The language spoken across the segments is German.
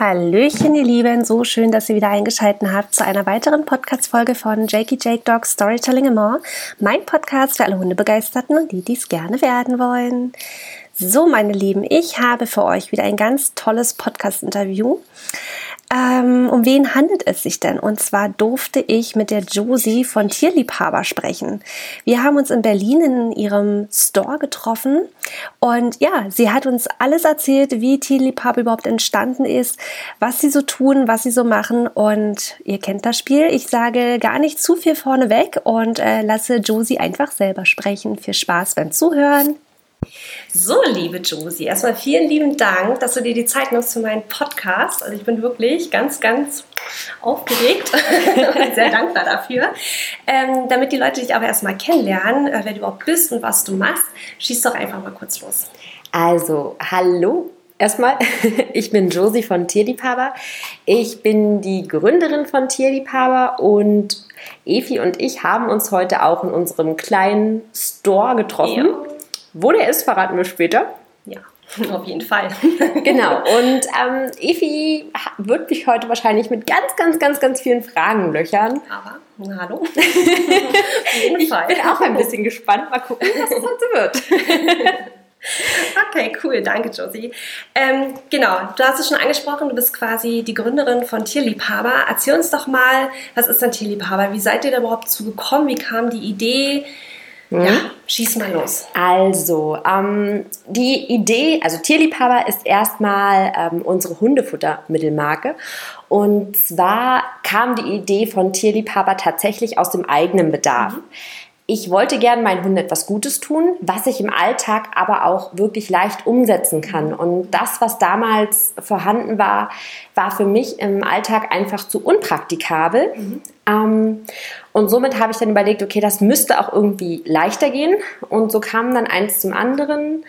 Hallöchen, ihr Lieben. So schön, dass ihr wieder eingeschaltet habt zu einer weiteren Podcast-Folge von Jakey Jake Dog Storytelling and More. Mein Podcast für alle Hundebegeisterten und die, die es gerne werden wollen. So, meine Lieben, ich habe für euch wieder ein ganz tolles Podcast-Interview. Ähm, um wen handelt es sich denn? Und zwar durfte ich mit der Josie von Tierliebhaber sprechen. Wir haben uns in Berlin in ihrem Store getroffen und ja, sie hat uns alles erzählt, wie Tierliebhaber überhaupt entstanden ist, was sie so tun, was sie so machen und ihr kennt das Spiel. Ich sage gar nicht zu viel vorneweg und äh, lasse Josie einfach selber sprechen. Viel Spaß beim Zuhören. So, liebe Josie, erstmal vielen lieben Dank, dass du dir die Zeit nimmst für meinen Podcast. Also ich bin wirklich ganz, ganz aufgeregt und sehr dankbar dafür. Ähm, damit die Leute dich aber erstmal kennenlernen, äh, wer du überhaupt bist und was du machst, schieß doch einfach mal kurz los. Also, hallo Erstmal, ich bin Josie von Tierliebhaber. Ich bin die Gründerin von Tierliebhaber und Efi und ich haben uns heute auch in unserem kleinen Store getroffen. Ja. Wo der ist, verraten wir später. Ja, auf jeden Fall. genau. Und ähm, Evi wird mich heute wahrscheinlich mit ganz, ganz, ganz, ganz vielen Fragen löchern. Aber, na, hallo. auf jeden Fall. Ich bin auch ein bisschen gespannt. Mal gucken, was es heute wird. Okay, cool, danke Josie. Ähm, genau, du hast es schon angesprochen, du bist quasi die Gründerin von Tierliebhaber. Erzähl uns doch mal, was ist denn Tierliebhaber? Wie seid ihr da überhaupt zugekommen? Wie kam die Idee? Mhm. Ja, schieß mal los. Also, ähm, die Idee, also Tierliebhaber ist erstmal ähm, unsere Hundefuttermittelmarke. Und zwar kam die Idee von Tierliebhaber tatsächlich aus dem eigenen Bedarf. Mhm ich wollte gern meinen Hunden etwas Gutes tun, was ich im Alltag aber auch wirklich leicht umsetzen kann. Und das, was damals vorhanden war, war für mich im Alltag einfach zu unpraktikabel. Mhm. Ähm, und somit habe ich dann überlegt, okay, das müsste auch irgendwie leichter gehen. Und so kam dann eins zum anderen.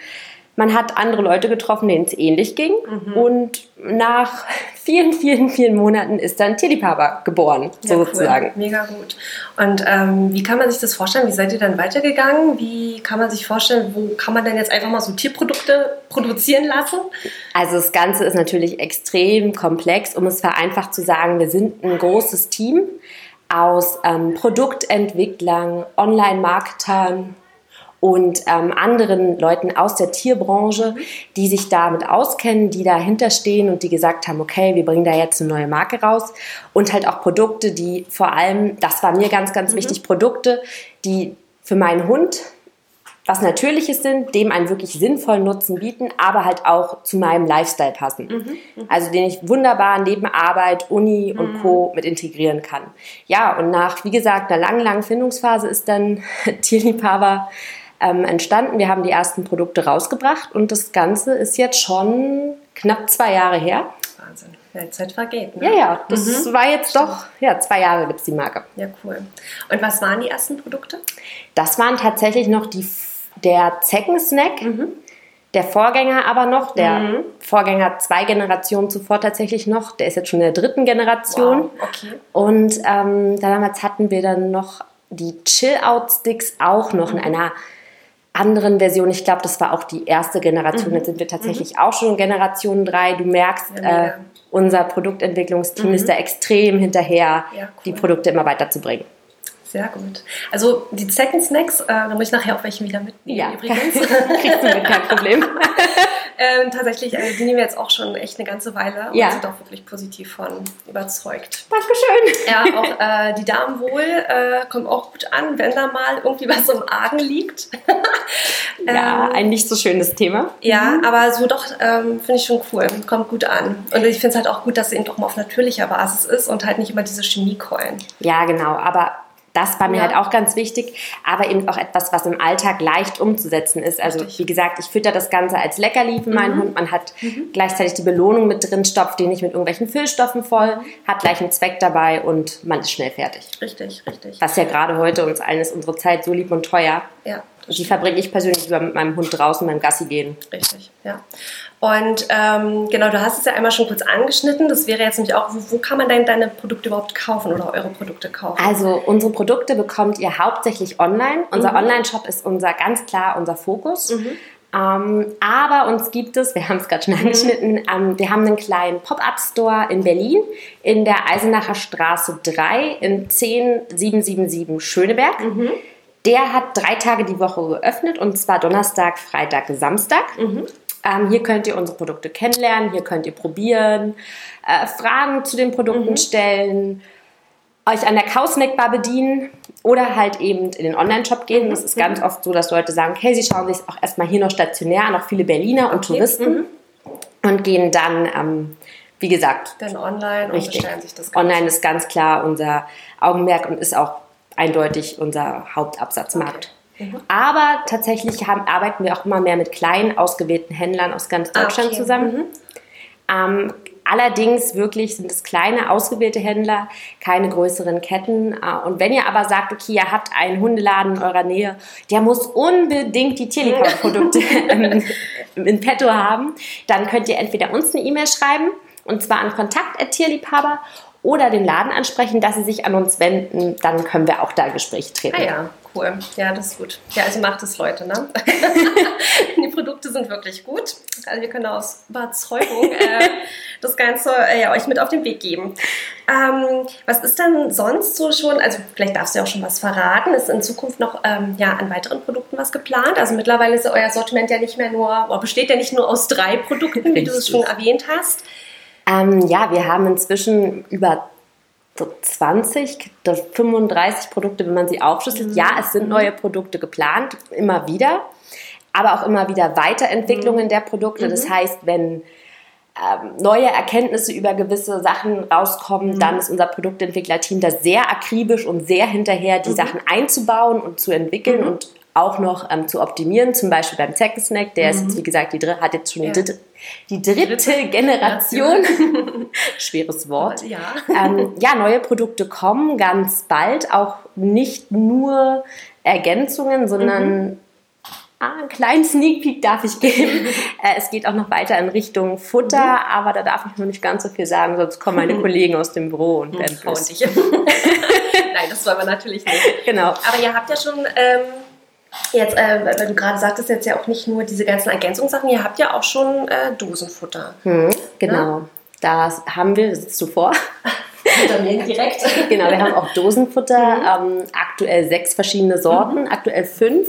Man hat andere Leute getroffen, denen es ähnlich ging. Mhm. Und nach vielen, vielen, vielen Monaten ist dann Tierliebhaber geboren, ja, sozusagen. Cool. Mega gut. Und ähm, wie kann man sich das vorstellen? Wie seid ihr dann weitergegangen? Wie kann man sich vorstellen, wo kann man denn jetzt einfach mal so Tierprodukte produzieren lassen? Also das Ganze ist natürlich extrem komplex, um es vereinfacht zu sagen, wir sind ein großes Team aus ähm, Produktentwicklern, Online-Marketern, und ähm, anderen Leuten aus der Tierbranche, die sich damit auskennen, die dahinter stehen und die gesagt haben, okay, wir bringen da jetzt eine neue Marke raus und halt auch Produkte, die vor allem, das war mir ganz, ganz mhm. wichtig, Produkte, die für meinen Hund was Natürliches sind, dem einen wirklich sinnvollen Nutzen bieten, aber halt auch zu meinem Lifestyle passen. Mhm. Mhm. Also den ich wunderbar neben Arbeit, Uni und mhm. Co. mit integrieren kann. Ja, und nach, wie gesagt, einer langen, langen Findungsphase ist dann Tierliebhaber ähm, entstanden. Wir haben die ersten Produkte rausgebracht und das Ganze ist jetzt schon knapp zwei Jahre her. Wahnsinn. Ja, die Zeit vergeht. Ne? Ja, ja, das mhm. war jetzt doch, ja, zwei Jahre gibt es die Marke. Ja, cool. Und was waren die ersten Produkte? Das waren tatsächlich noch die, der Zeckensnack. Mhm. Der Vorgänger aber noch, der mhm. Vorgänger zwei Generationen zuvor tatsächlich noch, der ist jetzt schon in der dritten Generation. Wow, okay. Und ähm, damals hatten wir dann noch die Chill-Out-Sticks auch noch in mhm. einer anderen Version. Ich glaube, das war auch die erste Generation. Mhm. Jetzt sind wir tatsächlich mhm. auch schon Generation 3. Du merkst, ja, äh, unser Produktentwicklungsteam mhm. ist da extrem hinterher, ja, cool. die Produkte immer weiterzubringen. Sehr gut. Also die Second Snacks, äh, da muss ich nachher auch welche wieder mitnehmen. Ja, übrigens. Kriegst du mit, kein Problem. ähm, tatsächlich, äh, die nehmen wir jetzt auch schon echt eine ganze Weile und ja. sind auch wirklich positiv von überzeugt. Dankeschön. Ja, auch äh, die Damen wohl äh, kommt auch gut an, wenn da mal irgendwie was im Argen liegt. ja, ähm, ein nicht so schönes Thema. Ja, mhm. aber so doch ähm, finde ich schon cool, kommt gut an. Und ich finde es halt auch gut, dass es eben doch mal auf natürlicher Basis ist und halt nicht immer diese Chemiekeulen. Ja, genau, aber das war mir ja. halt auch ganz wichtig, aber eben auch etwas, was im Alltag leicht umzusetzen ist. Also Richtig. wie gesagt, ich fütter das Ganze als Leckerli für meinen mhm. Hund. Man hat mhm. gleichzeitig die Belohnung mit drin, stopft den nicht mit irgendwelchen Füllstoffen voll, mhm. hat gleich einen Zweck dabei und man ist schnell fertig. Richtig, richtig. Was ja gerade heute uns allen ist unsere Zeit so lieb und teuer. Ja. Die verbringe ich persönlich lieber mit meinem Hund draußen beim Gassi gehen. Richtig, ja. Und ähm, genau, du hast es ja einmal schon kurz angeschnitten. Das wäre jetzt nämlich auch, wo, wo, kann man denn deine Produkte überhaupt kaufen oder eure Produkte kaufen? Also unsere Produkte bekommt ihr hauptsächlich online. Unser mhm. Online-Shop ist unser ganz klar unser Fokus. Mhm. Ähm, aber uns gibt es, wir haben es gerade schon mhm. angeschnitten, ähm, wir haben einen kleinen Pop-Up-Store in Berlin in der Eisenacher Straße 3 in 10777 Schöneberg. Mhm. Der hat drei Tage die Woche geöffnet und zwar Donnerstag, Freitag, Samstag. Mhm. Ähm, hier könnt ihr unsere Produkte kennenlernen, hier könnt ihr probieren, äh, Fragen zu den Produkten mhm. stellen, euch an der Kausnackbar bedienen oder halt eben in den Online-Shop gehen. Das ist ganz oft so, dass Leute sagen, hey, sie schauen sich auch erstmal hier noch stationär an, auch viele Berliner und okay. Touristen mhm. und gehen dann, ähm, wie gesagt, dann online richtig. und bestellen sich das. Ganze. Online ist ganz klar unser Augenmerk und ist auch eindeutig unser Hauptabsatzmarkt. Okay. Mhm. Aber tatsächlich haben, arbeiten wir auch immer mehr mit kleinen, ausgewählten Händlern aus ganz ah, Deutschland okay. zusammen. Mhm. Ähm, Allerdings wirklich sind es kleine, ausgewählte Händler, keine größeren Ketten. Äh, und wenn ihr aber sagt, okay, ihr habt einen Hundeladen in eurer Nähe, der muss unbedingt die Tierliebhaberprodukte in petto haben, dann könnt ihr entweder uns eine E-Mail schreiben, und zwar an kontakt.tierliebhaber oder den Laden ansprechen, dass sie sich an uns wenden, dann können wir auch da Gespräche treten. Ah ja, cool. Ja, das ist gut. Ja, also macht es, Leute, ne? die Produkte sind wirklich gut. Also wir können aus Überzeugung äh, das Ganze äh, euch mit auf den Weg geben. Ähm, was ist dann sonst so schon, also vielleicht darfst du ja auch schon was verraten, ist in Zukunft noch ähm, ja, an weiteren Produkten was geplant? Also mittlerweile ist euer Sortiment ja nicht mehr nur, oder besteht ja nicht nur aus drei Produkten, wie du es schon erwähnt hast. Ähm, ja, wir haben inzwischen über so 20, 35 Produkte, wenn man sie aufschlüsselt. Mhm. Ja, es sind neue Produkte geplant, immer wieder, aber auch immer wieder Weiterentwicklungen mhm. der Produkte. Das mhm. heißt, wenn ähm, neue Erkenntnisse über gewisse Sachen rauskommen, mhm. dann ist unser Produktentwicklerteam da sehr akribisch und sehr hinterher, die mhm. Sachen einzubauen und zu entwickeln mhm. und auch noch ähm, zu optimieren, zum Beispiel beim Snack, der ist jetzt, wie gesagt, die hat jetzt schon ja. die, die, dritte, dritte Generation. Schweres Wort. Ja. Ähm, ja, neue Produkte kommen ganz bald, auch nicht nur Ergänzungen, sondern mhm. Ah, einen kleinen Sneak Peek darf ich geben. Äh, es geht auch noch weiter in Richtung Futter, mhm. aber da darf ich noch nicht ganz so viel sagen, sonst kommen meine Kollegen aus dem Büro und werden mhm. Nein, das wollen wir natürlich nicht. Genau. Aber ihr habt ja schon ähm, jetzt, äh, weil du gerade sagtest, jetzt ja auch nicht nur diese ganzen Ergänzungssachen, ihr habt ja auch schon äh, Dosenfutter. Mhm, genau. Ne? Das haben wir, sitzt du vor. Unternehmen direkt. genau, wir haben auch Dosenfutter, mhm. ähm, aktuell sechs verschiedene Sorten, mhm. aktuell fünf.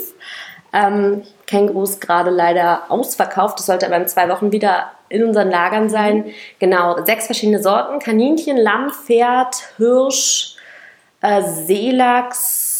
Ähm, Kängurus gerade leider ausverkauft. Das sollte aber in zwei Wochen wieder in unseren Lagern sein. Mhm. Genau, sechs verschiedene Sorten: Kaninchen, Lamm, Pferd, Hirsch, äh, Seelachs.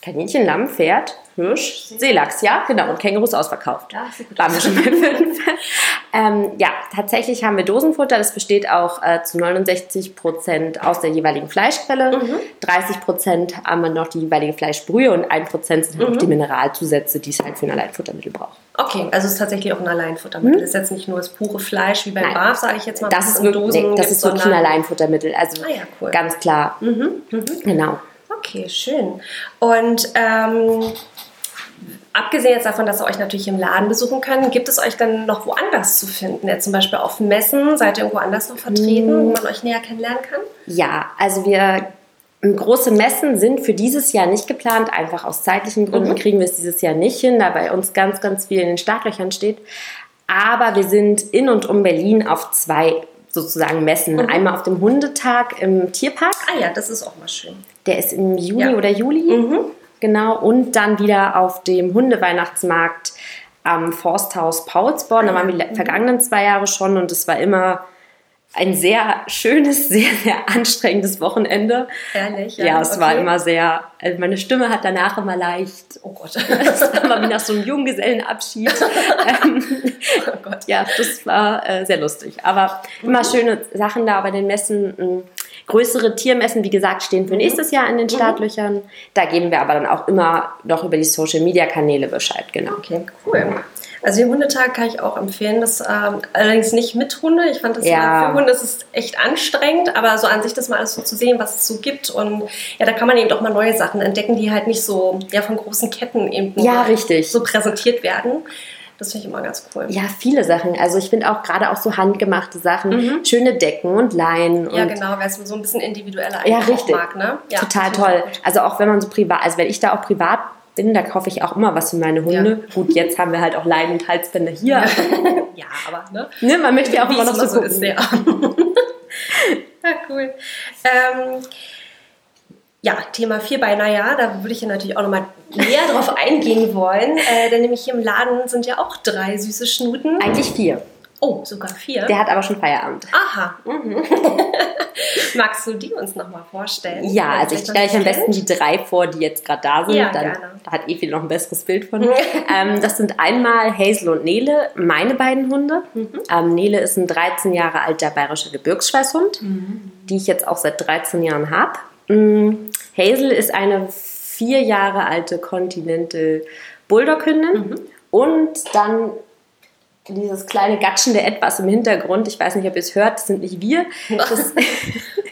Kaninchen, Lamm, Pferd, Hirsch, Seelachs, ja, genau. Und Kängurus ausverkauft. Ja, gut Waren wir schon bei fünf. ähm, ja, tatsächlich haben wir Dosenfutter. Das besteht auch äh, zu 69 Prozent aus der jeweiligen Fleischquelle. Mhm. 30 Prozent haben wir noch die jeweilige Fleischbrühe und 1 Prozent sind mhm. noch die Mineralzusätze, die es halt für ein Alleinfuttermittel braucht. Okay, also es ist tatsächlich auch ein Alleinfuttermittel. Mhm. Das ist jetzt nicht nur das pure Fleisch wie beim Barf, sage ich jetzt mal. Das ist, wirklich, Dosen nee, das ist wirklich ein Alleinfuttermittel. Also ah, ja, cool. ganz klar. Mhm. Mhm. Genau. Okay, schön. Und ähm, abgesehen jetzt davon, dass ihr euch natürlich im Laden besuchen könnt, gibt es euch dann noch woanders zu finden? Ja, zum Beispiel auf Messen? Seid ihr irgendwo anders noch vertreten, wo man euch näher kennenlernen kann? Ja, also wir Große Messen sind für dieses Jahr nicht geplant, einfach aus zeitlichen Gründen mhm. kriegen wir es dieses Jahr nicht hin, da bei uns ganz, ganz viel in den Startlöchern steht. Aber wir sind in und um Berlin auf zwei sozusagen Messen. Mhm. Einmal auf dem Hundetag im Tierpark. Ah ja, das ist auch mal schön. Der ist im Juli ja. oder Juli. Mhm. Genau, und dann wieder auf dem Hundeweihnachtsmarkt am Forsthaus Paulsborn. Da waren wir die vergangenen zwei Jahre schon und es war immer ein sehr schönes, sehr, sehr anstrengendes Wochenende. Ehrlich? Ja, ja es okay. war immer sehr, also meine Stimme hat danach immer leicht, oh Gott, das war immer wie nach so einem Junggesellenabschied. Ähm, oh Gott. Ja, das war äh, sehr lustig. Aber immer schöne Sachen da bei den Messen. Größere Tiermessen, wie gesagt, stehen für mhm. nächstes Jahr in den mhm. Startlöchern. Da geben wir aber dann auch immer noch über die Social Media Kanäle Bescheid, genau. Okay, cool. Also den Hundetag kann ich auch empfehlen. Das ähm, allerdings nicht mit Hunde. Ich fand das ja. für Hunde das ist echt anstrengend, aber so an sich das mal alles so zu sehen, was es so gibt. Und ja, da kann man eben doch mal neue Sachen entdecken, die halt nicht so ja, von großen Ketten eben ja, richtig. so präsentiert werden. Das finde ich immer ganz cool. Ja, viele Sachen. Also ich finde auch gerade auch so handgemachte Sachen, mhm. schöne Decken und Leinen. Ja, genau, weil es so ein bisschen individueller ja, richtig. mag, ne? Ja, Total toll. Also auch wenn man so privat, also wenn ich da auch privat bin, da kaufe ich auch immer was für meine Hunde. Ja. Gut, jetzt haben wir halt auch Leinen- und Halsbänder hier. ja, aber ne? ne man möchte ja auch immer noch so, so ist, ja. ja, cool. Ähm, ja, Thema Vierbeiner, ja, da würde ich ja natürlich auch nochmal näher drauf eingehen wollen. Äh, denn nämlich hier im Laden sind ja auch drei süße Schnuten. Eigentlich vier. Oh, sogar vier. Der hat aber schon Feierabend. Aha. Mhm. Magst du die uns nochmal vorstellen? Ja, also ich stelle euch am besten die drei vor, die jetzt gerade da sind. Ja, Dann gerne. Da hat Evi noch ein besseres Bild von. ähm, das sind einmal Hazel und Nele, meine beiden Hunde. Mhm. Ähm, Nele ist ein 13 Jahre alter bayerischer Gebirgsschweißhund, mhm. die ich jetzt auch seit 13 Jahren habe. Hazel ist eine vier Jahre alte Continental Bulldog-Hündin. Mhm. Und dann dieses kleine gatschende Etwas im Hintergrund. Ich weiß nicht, ob ihr es hört, das sind nicht wir. Das,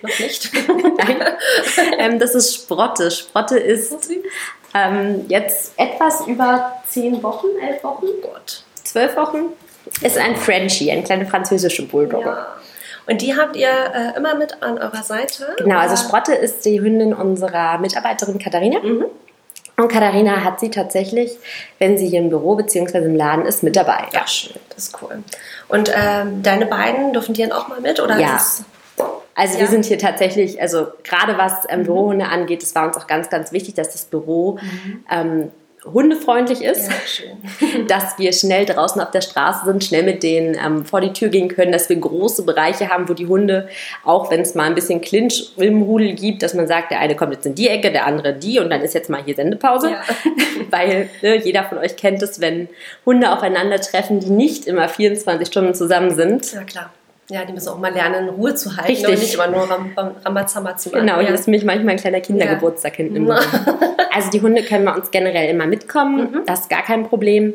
Noch nicht. Ähm, das ist Sprotte. Sprotte ist ähm, jetzt etwas über zehn Wochen, elf Wochen, Gott. zwölf Wochen. Ist ein Frenchie, ein kleiner französischer Bulldogger. Ja. Und die habt ihr äh, immer mit an eurer Seite? Genau, also Sprotte ist die Hündin unserer Mitarbeiterin Katharina. Mhm. Und Katharina hat sie tatsächlich, wenn sie hier im Büro bzw. im Laden ist, mit dabei. Ja, schön, das ist cool. Und ähm, deine beiden dürfen die dann auch mal mit? Oder ja. also ja. wir sind hier tatsächlich, also gerade was ähm, mhm. Bürohunde angeht, es war uns auch ganz, ganz wichtig, dass das Büro mhm. ähm, hundefreundlich ist, ja, dass wir schnell draußen auf der Straße sind, schnell mit denen ähm, vor die Tür gehen können, dass wir große Bereiche haben, wo die Hunde, auch wenn es mal ein bisschen Clinch im Rudel gibt, dass man sagt, der eine kommt jetzt in die Ecke, der andere die und dann ist jetzt mal hier Sendepause. Ja. Weil ne, jeder von euch kennt es, wenn Hunde aufeinandertreffen, die nicht immer 24 Stunden zusammen sind. Ja, klar. Ja, die müssen auch mal lernen, Ruhe zu halten Richtig. und nicht immer nur Ram Rambazamba zu machen. Genau, hier ist mich manchmal ein kleiner Kindergeburtstag ja. hinten im Also die Hunde können bei uns generell immer mitkommen, mhm. das ist gar kein Problem.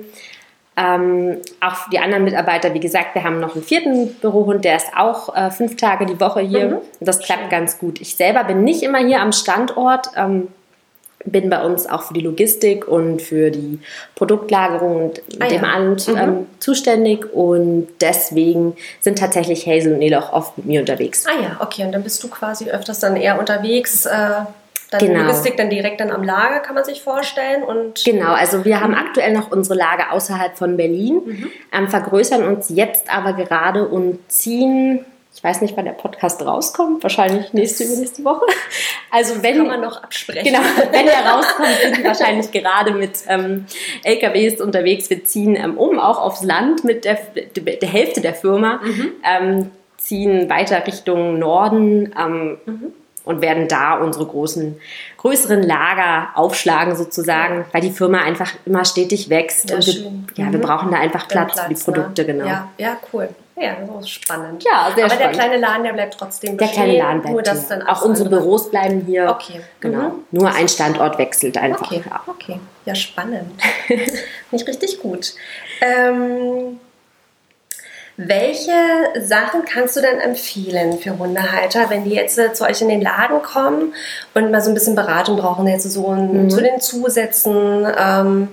Ähm, auch die anderen Mitarbeiter, wie gesagt, wir haben noch einen vierten Bürohund, der ist auch äh, fünf Tage die Woche hier. Mhm. Das klappt Schön. ganz gut. Ich selber bin nicht immer hier am Standort. Ähm, bin bei uns auch für die Logistik und für die Produktlagerung und ah, dem ja. allem mhm. ähm, zuständig und deswegen sind tatsächlich Hazel und Nele auch oft mit mir unterwegs. Ah ja, okay, und dann bist du quasi öfters dann eher unterwegs. Äh, dann genau. Logistik dann direkt dann am Lager, kann man sich vorstellen. Und genau, also wir haben mhm. aktuell noch unsere Lager außerhalb von Berlin, mhm. ähm, vergrößern uns jetzt aber gerade und ziehen ich weiß nicht, wann der Podcast rauskommt. Wahrscheinlich nächste, übernächste Woche. Also wenn kann man noch absprechen. Genau, wenn er rauskommt, sind wir wahrscheinlich gerade mit ähm, LKWs unterwegs. Wir ziehen ähm, um, auch aufs Land mit der, der Hälfte der Firma, mhm. ähm, ziehen weiter Richtung Norden. Ähm, mhm und werden da unsere großen, größeren Lager aufschlagen sozusagen, weil die Firma einfach immer stetig wächst ja, und wir, ja, mhm. wir brauchen da einfach Platz, Platz, für die Produkte, ne? genau. Ja, ja, cool. Ja, das ist spannend. Ja, sehr Aber spannend. der kleine Laden, der bleibt trotzdem bestehen. Der kleine Laden bleibt nur, dass hier. Dann auch unsere Büros bleiben hier. Okay. Genau. Mhm. Nur ein Standort wechselt einfach. Okay, ja, okay. ja spannend. Nicht richtig gut. Ähm, welche Sachen kannst du denn empfehlen für Hundehalter, wenn die jetzt zu euch in den Laden kommen und mal so ein bisschen Beratung brauchen, jetzt so mhm. zu den Zusätzen? Ähm,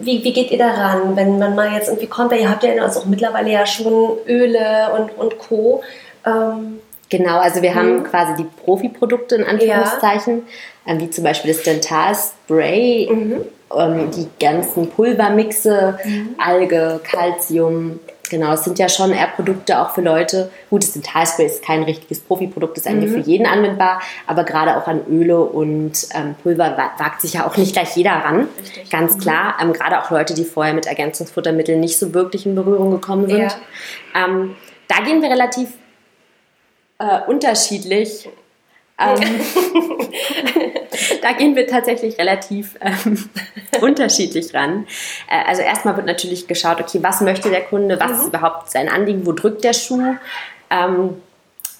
wie, wie geht ihr daran, wenn man mal jetzt irgendwie kommt? Ihr habt ja also auch mittlerweile ja schon Öle und, und Co. Ähm, Genau, also wir haben mhm. quasi die Profi-Produkte in Anführungszeichen, ja. wie zum Beispiel das Dental-Spray, mhm. ähm, die ganzen Pulvermixe, mhm. Alge, Calcium. Genau, es sind ja schon eher Produkte auch für Leute. Gut, das Dentalspray ist kein richtiges Profi-Produkt, ist eigentlich mhm. für jeden anwendbar, aber gerade auch an Öle und ähm, Pulver wagt sich ja auch nicht gleich jeder ran. Richtig. Ganz mhm. klar. Ähm, gerade auch Leute, die vorher mit Ergänzungsfuttermitteln nicht so wirklich in Berührung gekommen sind. Ja. Ähm, da gehen wir relativ äh, unterschiedlich. Ähm, da gehen wir tatsächlich relativ ähm, unterschiedlich ran. Äh, also erstmal wird natürlich geschaut, okay, was möchte der Kunde, was mhm. ist überhaupt sein Anliegen, wo drückt der Schuh. Ähm,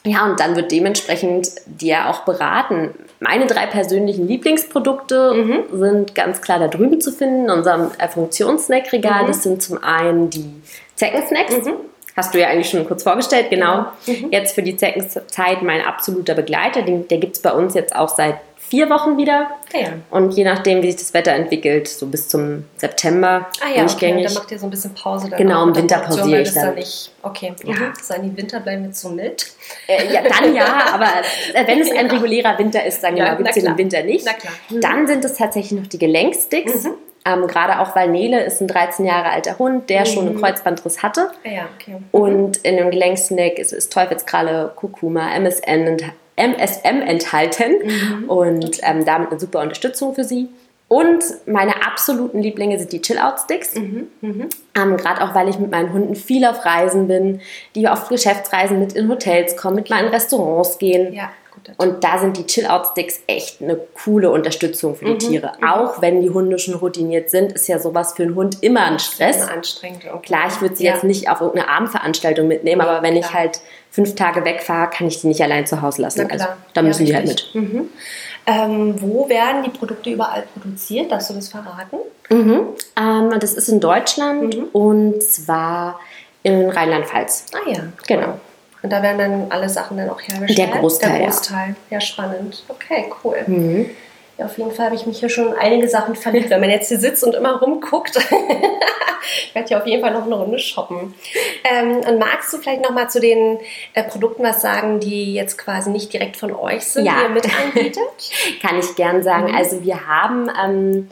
ja, und dann wird dementsprechend dir auch beraten. Meine drei persönlichen Lieblingsprodukte mhm. sind ganz klar da drüben zu finden, in unserem äh, Funktionssnackregal. Mhm. Das sind zum einen die Zeckensnacks. Mhm. Hast du ja eigentlich schon kurz vorgestellt, genau. Mhm. Jetzt für die Zeckenzeit mein absoluter Begleiter. Den, der gibt es bei uns jetzt auch seit vier Wochen wieder. Ah ja. Und je nachdem, wie sich das Wetter entwickelt, so bis zum September Ah ja, okay. durchgängig. Dann macht ihr so ein bisschen Pause. Dann Genau, im mit Winter pausiere ich das dann. nicht, okay. Ja. Mhm. Sagen die Winter bleiben jetzt so mild. Äh, ja, dann ja, aber äh, wenn es ein regulärer Winter ist, dann Ja, genau, gibt es den. Winter nicht. Na klar. Mhm. Dann sind es tatsächlich noch die Gelenksticks. Ähm, Gerade auch, weil Nele ist ein 13 Jahre alter Hund, der schon einen Kreuzbandriss hatte. Ah ja, okay. Und in dem Gelenksnack ist, ist Teufelskralle, Kurkuma, MSN, ent- MSM enthalten Mhm. und ähm, damit eine super Unterstützung für sie. Und meine absoluten Lieblinge sind die Chill-Out-Sticks. Mhm, Ähm, Gerade auch, weil ich mit meinen Hunden viel auf Reisen bin, die auf Geschäftsreisen mit in Hotels kommen, mit mal in Restaurants gehen. Ja, Und da sind die Chill-Out-Sticks echt eine coole Unterstützung Mhm, für die Tiere. Auch wenn die Hunde schon routiniert sind, ist ja sowas für einen Hund immer ein Stress. Immer anstrengend. Okay. Klar, ich würde sie Ja. jetzt nicht auf irgendeine Abendveranstaltung mitnehmen, aber wenn ich klar. halt fünf Tage wegfahre, kann ich die nicht allein zu Hause lassen. Also, da Ja, müssen die halt mit. Mhm. Ähm, wo werden die Produkte überall produziert? Darfst du das verraten? Mhm. Ähm, das ist in Deutschland Mhm. und zwar in Rheinland-Pfalz. Ah ja. Genau. Und da werden dann alle Sachen dann auch hergestellt? Der Großteil, Der ja. Großteil. Ja, spannend. Okay, cool. Ja, auf jeden Fall habe ich mich hier schon in einige Sachen verliebt. Wenn man jetzt hier sitzt und immer rumguckt, ich werde hier auf jeden Fall noch eine Runde shoppen. Ähm, und magst du vielleicht noch mal zu den äh, Produkten was sagen, die jetzt quasi nicht direkt von euch sind, Ja. die ihr mit anbietet? Kann ich gern sagen. Mhm. Also wir haben ähm,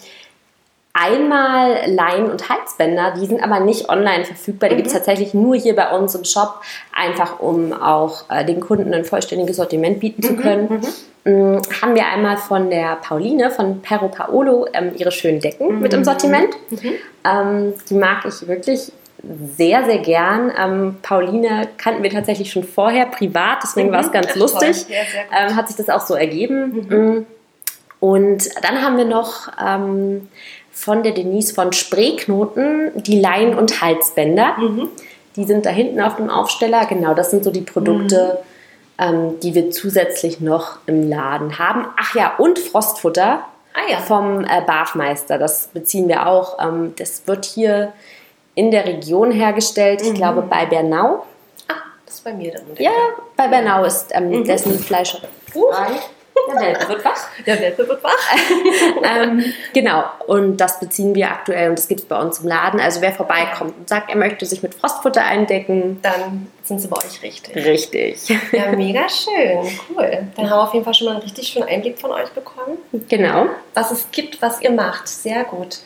einmal Leinen- und Halsbänder, die sind aber nicht online verfügbar. Die gibt Mhm. es tatsächlich nur hier bei uns im Shop, einfach um auch äh, den Kunden ein vollständiges Sortiment bieten Mhm. zu können. Mm, haben wir einmal von der Pauline von Perro Paolo ähm, ihre schönen Decken Mhm. mit im Sortiment. Ähm, die mag ich wirklich sehr, sehr gern. Ähm, Pauline kannten wir tatsächlich schon vorher privat, deswegen Mhm. war es ganz lustig. Ja, ähm, hat sich das auch so ergeben. Mm. Und dann haben wir noch ähm, von der Denise von Sprayknoten die Leinen- und Halsbänder. Mhm. Die sind da hinten auf dem Aufsteller. Genau, das sind so die Produkte, Mhm. ähm, die wir zusätzlich noch im Laden haben. Ach ja, und Frostfutter Ah ja. vom äh, Barfmeister. Das beziehen wir auch. Ähm, das wird hier in der Region hergestellt. Mhm. Ich glaube bei Bernau. Ah, das ist bei mir dann. Ja, bei Bernau ist ähm, Mhm. dessen Fleisch. Uh. Der Welpe wird wach. Der Welpe wird wach. ähm, genau, und das beziehen wir aktuell und das gibt es bei uns im Laden. Also wer vorbeikommt und sagt, er möchte sich mit Frostfutter eindecken, Dann sind sie bei euch richtig. richtig. Ja, mega schön. Cool. Dann haben wir auf jeden Fall schon mal einen richtig schönen Einblick von euch bekommen. genau. was es gibt, was ihr macht. Sehr gut.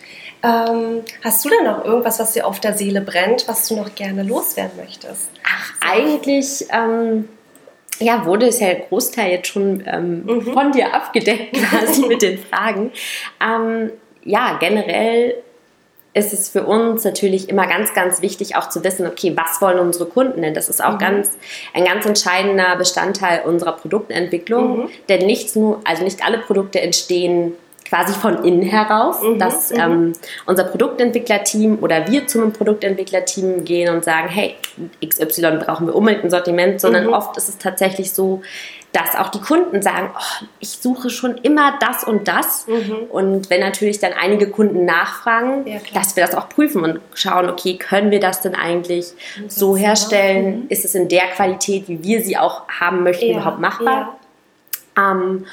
Ähm, hast du denn noch irgendwas, was dir auf der Seele brennt, was du noch gerne loswerden möchtest? Ach, eigentlich ähm, ja, wurde es ja der Großteil jetzt schon ähm, Mhm. von dir abgedeckt quasi mit den Fragen. Ähm, ja, generell ist es für uns natürlich immer ganz, ganz wichtig, auch zu wissen, okay, was wollen unsere Kunden denn? Das ist auch Mhm. ganz, ein ganz entscheidender Bestandteil unserer Produktentwicklung. Mhm. Denn nichts nur, also nicht alle Produkte entstehen quasi von innen heraus, Mhm, dass mhm. ähm, unser Produktentwicklerteam oder wir zum Produktentwicklerteam gehen und sagen, hey, XY brauchen wir unbedingt ein Sortiment, sondern Mhm. oft ist es tatsächlich so, dass auch die Kunden sagen, oh, ich suche schon immer das und das. Mhm. Und wenn natürlich dann einige Kunden nachfragen, Ja, dass wir das auch prüfen und schauen, okay, können wir das denn eigentlich so ja. herstellen? Mhm. Ist es in der Qualität, wie wir sie auch haben möchten, überhaupt machbar? Ähm,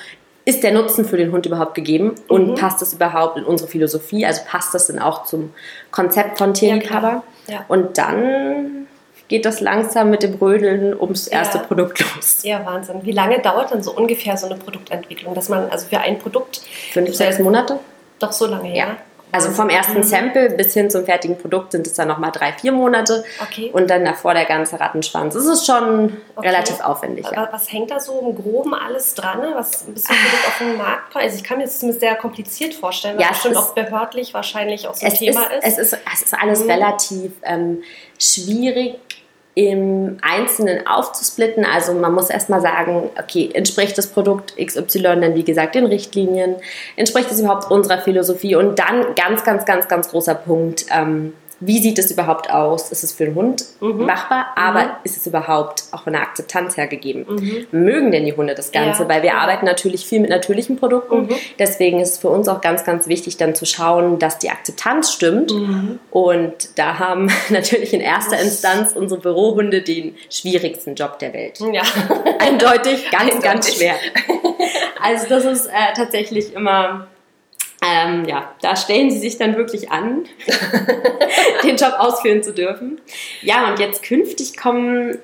ist der Nutzen für den Hund überhaupt gegeben und Mhm. passt das überhaupt in unsere Philosophie? Also passt das denn auch zum Konzept von Tierliebhaber? Ja, ja. Und dann geht das langsam mit dem Rödeln ums erste Ja. Produkt los. Ja, Wahnsinn. Wie lange dauert denn so ungefähr so eine Produktentwicklung? Dass man, also für ein Produkt, Fünf, sechs Monate? doch so lange, ja? Also vom ersten Mhm. Sample bis hin zum fertigen Produkt sind es dann nochmal drei, vier Monate. Okay. Und dann davor der ganze Rattenschwanz. Es ist schon Okay. relativ aufwendig. Ja. Aber was hängt da so im Groben alles dran, ne? was bis zum Produkt auf den Markt kommt? Also ich kann mir das zumindest sehr kompliziert vorstellen, weil Ja, es es bestimmt ist- auch behördlich wahrscheinlich auch so ein Thema ist, ist. Es ist, es ist alles Mhm. relativ ähm, schwierig im Einzelnen aufzusplitten. Also man muss erstmal sagen, okay, entspricht das Produkt XY dann wie gesagt den Richtlinien, entspricht es überhaupt unserer Philosophie und dann ganz, ganz, ganz, ganz großer Punkt, ähm, wie sieht es überhaupt aus? Ist es für den Hund Mhm. machbar, aber Mhm. ist es überhaupt auch von der Akzeptanz her gegeben? Mhm. Mögen denn die Hunde das Ganze? Ja, Weil wir arbeiten natürlich viel mit natürlichen Produkten. Mhm. Deswegen ist es für uns auch ganz, ganz wichtig, dann zu schauen, dass die Akzeptanz stimmt. Mhm. Und da haben natürlich in erster Instanz unsere Bürohunde den schwierigsten Job der Welt. Ja. Eindeutig, ganz, ganz Eindeutig. schwer. Also das ist äh, tatsächlich immer ähm, ja, da stellen sie sich dann wirklich an, den Job ausführen zu dürfen. Ja, und jetzt künftig kommen,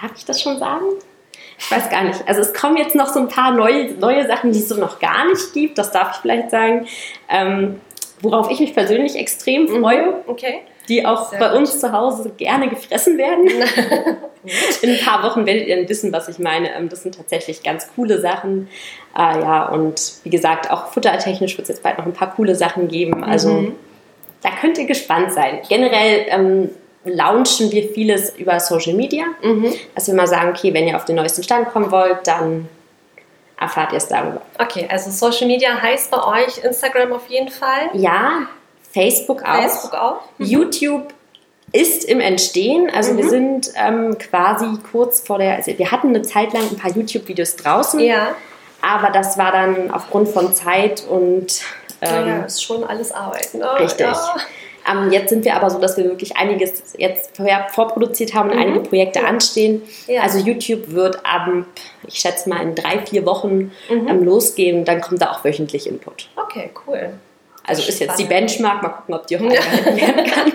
darf ich das schon sagen? Ich weiß gar nicht. Also es kommen jetzt noch so ein paar neue, neue Sachen, die es so noch gar nicht gibt. Das darf ich vielleicht sagen. Ähm, worauf ich mich persönlich extrem mhm. freue. Okay. Die auch Sehr bei gut. uns zu Hause gerne gefressen werden. In ein paar Wochen werdet ihr wissen, was ich meine. Ähm, das sind tatsächlich ganz coole Sachen. Äh, ja, und wie gesagt, auch futtertechnisch wird es jetzt bald noch ein paar coole Sachen geben. Also mhm. da könnt ihr gespannt sein. Generell ähm, launchen wir vieles über Social Media, mhm. dass wir mal sagen, okay, wenn ihr auf den neuesten Stand kommen wollt, dann erfahrt ihr es darüber. Okay, also Social Media heißt bei euch Instagram auf jeden Fall? Ja, Facebook auch. Facebook auch. Mhm. YouTube ist im Entstehen. Also mhm. wir sind ähm, quasi kurz vor der, also wir hatten eine Zeit lang ein paar YouTube-Videos draußen. Ja. Aber das war dann aufgrund von Zeit und ähm, ja, ist schon alles Arbeit. Ne? Richtig. Ja. Ähm, jetzt sind wir aber so, dass wir wirklich einiges jetzt vorproduziert haben und mhm. einige Projekte anstehen. Ja. Also YouTube wird ab, ich schätze mal, in drei, vier Wochen mhm. ähm, losgehen. Dann kommt da auch wöchentlich Input. Okay, cool. Also Spannend. ist jetzt die Benchmark. Mal gucken, ob die auch eingehalten werden kann.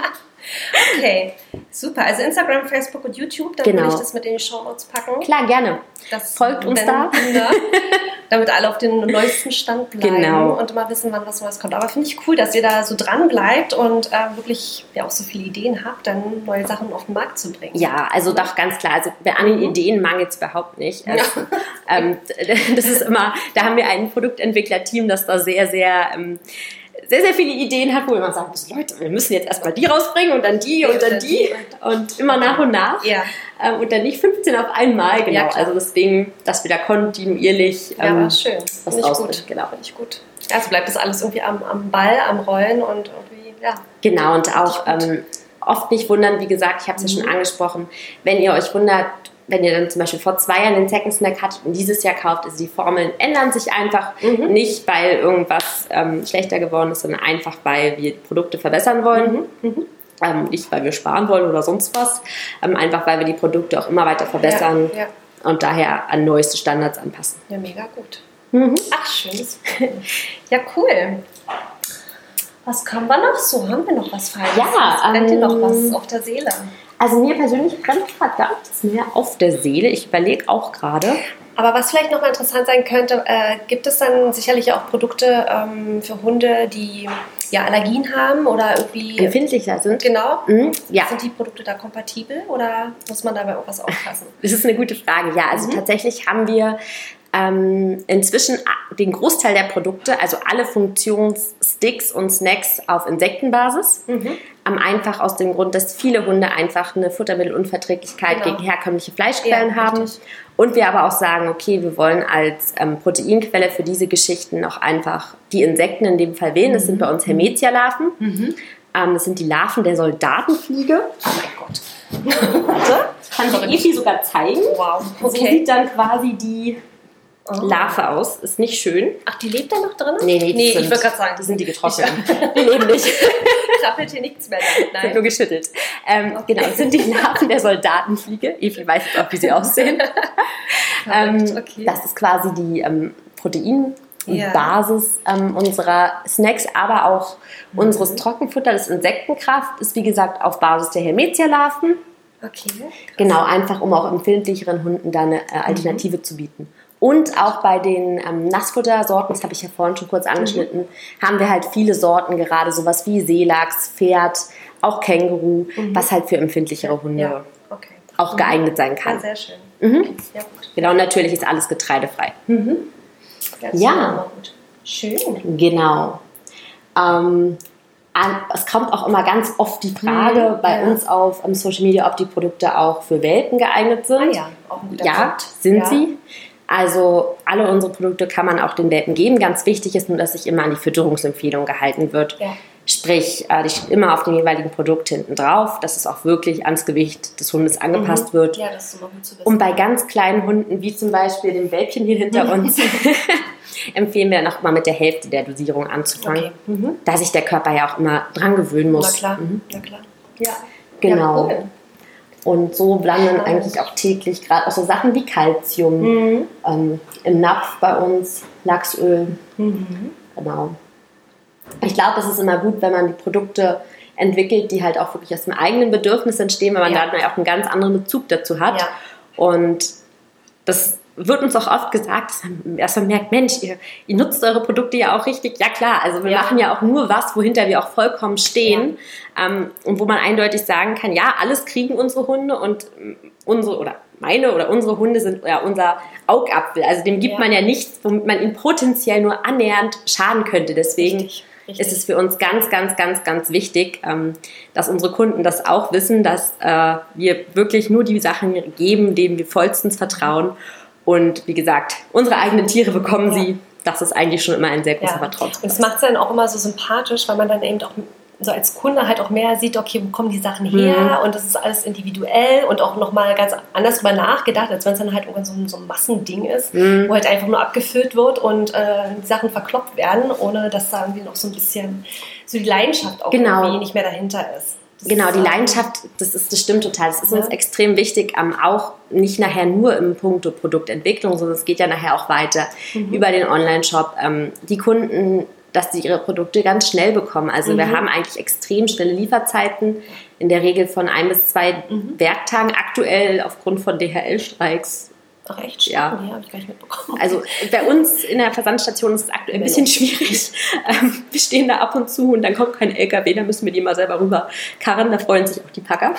Okay, super. Also Instagram, Facebook und YouTube, dann genau. will ich das mit in die Show Notes packen. Klar, gerne. Das Folgt uns da. Damit alle auf dem neuesten Stand bleiben genau. und immer wissen, wann was Neues kommt. Aber finde ich cool, dass ihr da so dran bleibt und äh, wirklich ja auch so viele Ideen habt, dann neue Sachen auf den Markt zu bringen. Ja, also doch ganz klar. Also an den mhm. Ideen mangelt es überhaupt nicht. Also, ja. ähm, das ist immer, da haben wir ein Produktentwicklerteam, das da sehr, sehr ähm, sehr, sehr viele Ideen hat, wo man sagt, Leute, wir müssen jetzt erstmal die rausbringen und dann die und dann die und immer nach und nach. Ja. Ähm, und dann nicht 15 auf einmal, genau. Ja, also deswegen, dass wir da kontinuierlich ähm, ja, schön. was rausbringen. Genau, finde ich gut. Ja, so bleibt das alles irgendwie am, am Ball, am Rollen und irgendwie, ja. Genau, und auch ähm, oft nicht wundern, wie gesagt, ich habe es mhm. ja schon mhm. angesprochen, wenn ihr euch wundert, wenn ihr dann zum Beispiel vor zwei Jahren den Second Snack hattet und dieses Jahr kauft, also die Formeln ändern sich einfach mhm. nicht, weil irgendwas ähm, schlechter geworden ist, sondern einfach, weil wir Produkte verbessern wollen. Mhm. Mhm. Ähm, nicht, weil wir sparen wollen oder sonst was, ähm, einfach weil wir die Produkte auch immer weiter verbessern ja, ja. und daher an neueste Standards anpassen. Ja, mega gut. Mhm. Ach, schön. ja, cool. Was kann wir noch so? Haben wir noch was Feines? Ja, brennt dir noch was ähm, auf der Seele? Also mir persönlich brennt gerade gar nichts mehr auf der Seele. Ich überlege auch gerade. Aber was vielleicht nochmal interessant sein könnte, äh, gibt es dann sicherlich auch Produkte ähm, für Hunde, die ja Allergien haben oder irgendwie empfindlicher sind? Genau. Mhm, ja. Sind die Produkte da kompatibel oder muss man dabei auch was aufpassen? Das ist eine gute Frage. Ja, also mhm. tatsächlich haben wir ähm, inzwischen den Großteil der Produkte, also alle Funktionssticks und Snacks auf Insektenbasis. Mhm. Ähm, einfach aus dem Grund, dass viele Hunde einfach eine Futtermittelunverträglichkeit genau. gegen herkömmliche Fleischquellen ja, haben. Richtig. Und wir aber auch sagen, okay, wir wollen als ähm, Proteinquelle für diese Geschichten auch einfach die Insekten in dem Fall wählen. Das sind bei uns Hermetia-Larven. Mhm. Ähm, das sind die Larven der Soldatenfliege. Oh mein Gott. Warte, kann ich Efi sogar zeigen. Wow. Okay. So sieht dann quasi die oh. Larve aus. Ist nicht schön. Ach, die lebt da noch drin? Nee, nee, nee ich würde gerade sagen. Die sind die getroffen. die leben nicht. Krabbelt hier nichts mehr damit, nein. Sind nur geschüttelt. Ähm, okay. Genau, das sind die Larven der Soldatenfliege. Evi weiß jetzt auch, wie sie aussehen. ähm, okay. Das ist quasi die ähm, Protein- ja. Basis ähm, unserer Snacks, aber auch mhm. unseres Trockenfutters. Insektenkraft ist, wie gesagt, auf Basis der Hermetia-Larven. Okay. Genau, einfach um auch empfindlicheren Hunden da eine äh, Alternative mhm. zu bieten. Und auch bei den ähm, Nassfuttersorten, das habe ich ja vorhin schon kurz angeschnitten, mhm. haben wir halt viele Sorten, gerade sowas wie Seelachs, Pferd, auch Känguru, mhm. was halt für empfindlichere Hunde ja. okay. auch mhm. geeignet sein kann. Ja, sehr schön. Mhm. Ja. Genau, und natürlich ist alles getreidefrei. Mhm. Ja, schön. Genau. Ähm, es kommt auch immer ganz oft die Frage mhm, bei ja. uns auf Social Media, ob die Produkte auch für Welpen geeignet sind. Ah ja, auch ein guter ja, sind ja. sie. Also alle unsere Produkte kann man auch den Welpen geben. Ganz wichtig ist nur, dass sich immer an die Fütterungsempfehlung gehalten wird. Ja. Sprich, äh, die steht immer auf dem jeweiligen Produkt hinten drauf, dass es auch wirklich ans Gewicht des Hundes angepasst mhm. wird. Ja, das ist immer gut zu wissen. Und bei ganz kleinen Hunden, wie zum Beispiel dem Welpchen hier hinter uns, empfehlen wir noch mal mit der Hälfte der Dosierung anzufangen, okay. mhm. da sich der Körper ja auch immer dran gewöhnen muss. Na klar, mhm. na klar. Ja. Genau. Ja, cool. Und so landen eigentlich auch täglich gerade auch so Sachen wie Kalzium mhm. ähm, im Napf bei uns, Lachsöl. Mhm. Genau. Ich glaube, es ist immer gut, wenn man die Produkte entwickelt, die halt auch wirklich aus dem eigenen Bedürfnis entstehen, weil man ja. da auch einen ganz anderen Bezug dazu hat. Ja. Und das wird uns auch oft gesagt, dass man merkt, Mensch, ihr, ihr, nutzt eure Produkte ja auch richtig. Ja klar, also wir ja. machen ja auch nur was, wohinter wir auch vollkommen stehen ja. ähm, und wo man eindeutig sagen kann, ja, alles kriegen unsere Hunde und unsere oder meine oder unsere Hunde sind ja unser Augapfel. Also dem gibt ja. man ja nichts, womit man ihn potenziell nur annähernd schaden könnte. Deswegen richtig. Richtig. ist es für uns ganz, ganz, ganz, ganz wichtig, ähm, dass unsere Kunden das auch wissen, dass äh, wir wirklich nur die Sachen geben, denen wir vollstens vertrauen. Und wie gesagt, unsere eigenen Tiere bekommen sie. Das ist eigentlich schon immer ein sehr großer ja. Vertrauen. Und es macht es dann auch immer so sympathisch, weil man dann eben auch so als Kunde halt auch mehr sieht, okay, wo kommen die Sachen her mhm. und das ist alles individuell und auch nochmal ganz anders drüber nachgedacht, als wenn es dann halt irgendwann so ein, so ein Massending ist, mhm. wo halt einfach nur abgefüllt wird und äh, die Sachen verkloppt werden, ohne dass da irgendwie noch so ein bisschen so die Leidenschaft auch genau. irgendwie nicht mehr dahinter ist. Genau, die Leidenschaft, das, ist, das stimmt total. Das ist ja. uns extrem wichtig, ähm, auch nicht nachher nur im Punkto Produktentwicklung, sondern es geht ja nachher auch weiter mhm. über den Online-Shop. Ähm, die Kunden, dass sie ihre Produkte ganz schnell bekommen. Also mhm. wir haben eigentlich extrem schnelle Lieferzeiten, in der Regel von ein bis zwei mhm. Werktagen. Aktuell aufgrund von DHL-Streiks Ach echt? Ja. Nee, habe ich gar nicht mitbekommen. Also bei uns in der Versandstation ist es aktuell ein bisschen schwierig. Ähm, wir stehen da ab und zu und dann kommt kein LKW, da müssen wir die mal selber rüber karren. Da freuen sich auch die Packer.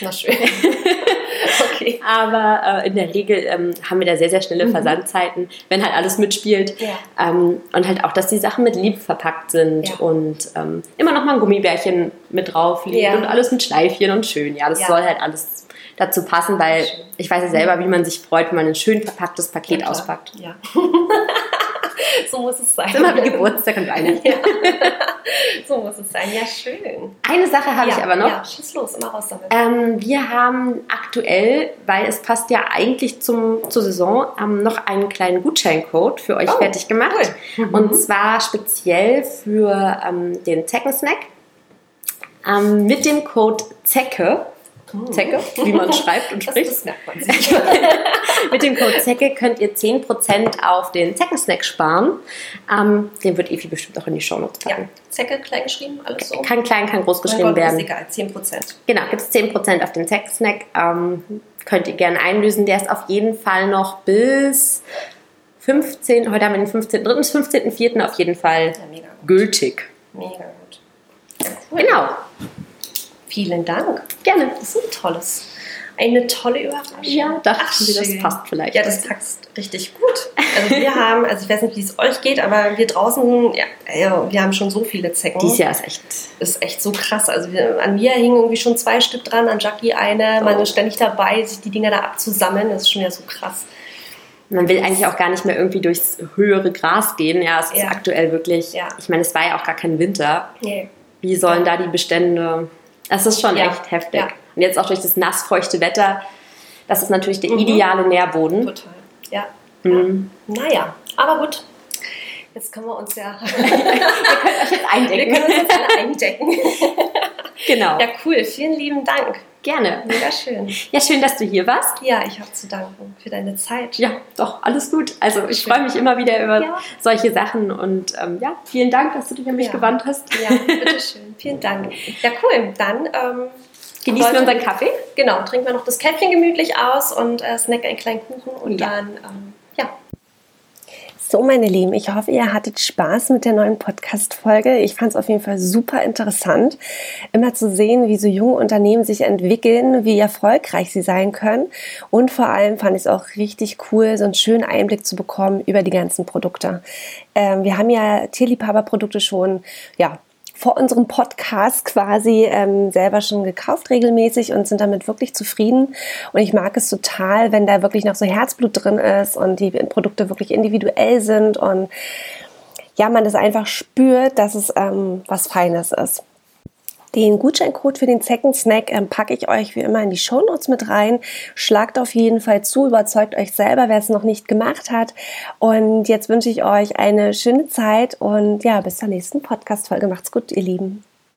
Na schön. okay. Aber äh, in der Regel ähm, haben wir da sehr, sehr schnelle mhm. Versandzeiten, wenn halt alles mitspielt. Ja. Ähm, und halt auch, dass die Sachen mit Liebe verpackt sind ja. und ähm, immer noch mal ein Gummibärchen mit drauf liegt ja. und alles mit Schleifchen und schön. Ja, das soll halt alles dazu passen, weil ich weiß ja selber, wie man sich freut, wenn man ein schön verpacktes Paket ja, auspackt. Ja. so muss es sein. Das ist immer wie Geburtstag und eine. Ja. So muss es sein. Ja, schön. Eine Sache habe ja, ich aber noch. Ja, schieß los, immer raus damit. Ähm, wir haben aktuell, weil es passt ja eigentlich zum, zur Saison, ähm, noch einen kleinen Gutscheincode für euch oh, fertig gemacht. Cool. Mhm. Und zwar speziell für ähm, den Zeckensnack. Ähm, mit dem Code ZECKE Zecke, wie man schreibt und spricht. Das, das merkt man sich. Mit dem Code Zecke könnt ihr 10% auf den Zeckensnack sparen. Ähm, den wird Evi bestimmt auch in die Show Notes packen. Ja. Zecke klein geschrieben, alles so? Kann klein, kann groß geschrieben werden. Ist egal, 10%. Genau, gibt es 10% auf den Zeckensnack. Ähm, könnt ihr gerne einlösen. Der ist auf jeden Fall noch bis 15, heute haben wir den 15.3., 15.4. auf jeden Fall ja, gültig. Mega gut. Ja, cool. Genau. Vielen Dank. Gerne. Das ist ein tolles. Eine tolle Überraschung. Ja, dachten Ach, Sie, das passt vielleicht. Ja, das passt richtig gut. Also wir haben, also ich weiß nicht, wie es euch geht, aber wir draußen, ja, wir haben schon so viele Zecken. Dieses Jahr ist echt... Ist echt so krass. Also wir, an mir hingen irgendwie schon zwei Stück dran, an Jackie eine. Oh. Man ist ständig dabei, sich die Dinger da abzusammeln. Das ist schon wieder so krass. Man will eigentlich auch gar nicht mehr irgendwie durchs höhere Gras gehen. Ja, es ist ja. aktuell wirklich, ja. ich meine, es war ja auch gar kein Winter. Nee. Wie sollen da die Bestände das ist schon ja. echt heftig. Ja. Und jetzt auch durch das nassfeuchte Wetter, das ist natürlich der mhm. ideale Nährboden. Total, ja. Mhm. Naja, aber gut. Jetzt können wir uns ja. wir können euch jetzt eindecken. Wir können uns jetzt alle eindecken. genau. Ja, cool. Vielen lieben Dank. Gerne. Mega schön. Ja, schön, dass du hier warst. Ja, ich habe zu danken für deine Zeit. Ja, doch, alles gut. Also ich freue mich immer wieder über ja. solche Sachen und ähm, ja, vielen Dank, dass du dich an mich ja. gewandt hast. Ja, bitteschön. vielen Dank. Ja, cool. Dann ähm, genießen wir unseren Kaffee. Genau, trinken wir noch das Käffchen gemütlich aus und äh, snacken einen kleinen Kuchen und ja. dann ähm, so, meine Lieben, ich hoffe, ihr hattet Spaß mit der neuen Podcast-Folge. Ich fand es auf jeden Fall super interessant, immer zu sehen, wie so junge Unternehmen sich entwickeln, wie erfolgreich sie sein können. Und vor allem fand ich es auch richtig cool, so einen schönen Einblick zu bekommen über die ganzen Produkte. Ähm, wir haben ja Tierliebhaberprodukte schon, ja, vor unserem Podcast quasi ähm, selber schon gekauft regelmäßig und sind damit wirklich zufrieden. Und ich mag es total, wenn da wirklich noch so Herzblut drin ist und die Produkte wirklich individuell sind und ja, man das einfach spürt, dass es ähm, was Feines ist. Den Gutscheincode für den Zeckensnack ähm, packe ich euch wie immer in die Shownotes mit rein. Schlagt auf jeden Fall zu, überzeugt euch selber, wer es noch nicht gemacht hat. Und jetzt wünsche ich euch eine schöne Zeit und ja, bis zur nächsten Podcast-Folge. Macht's gut, ihr Lieben.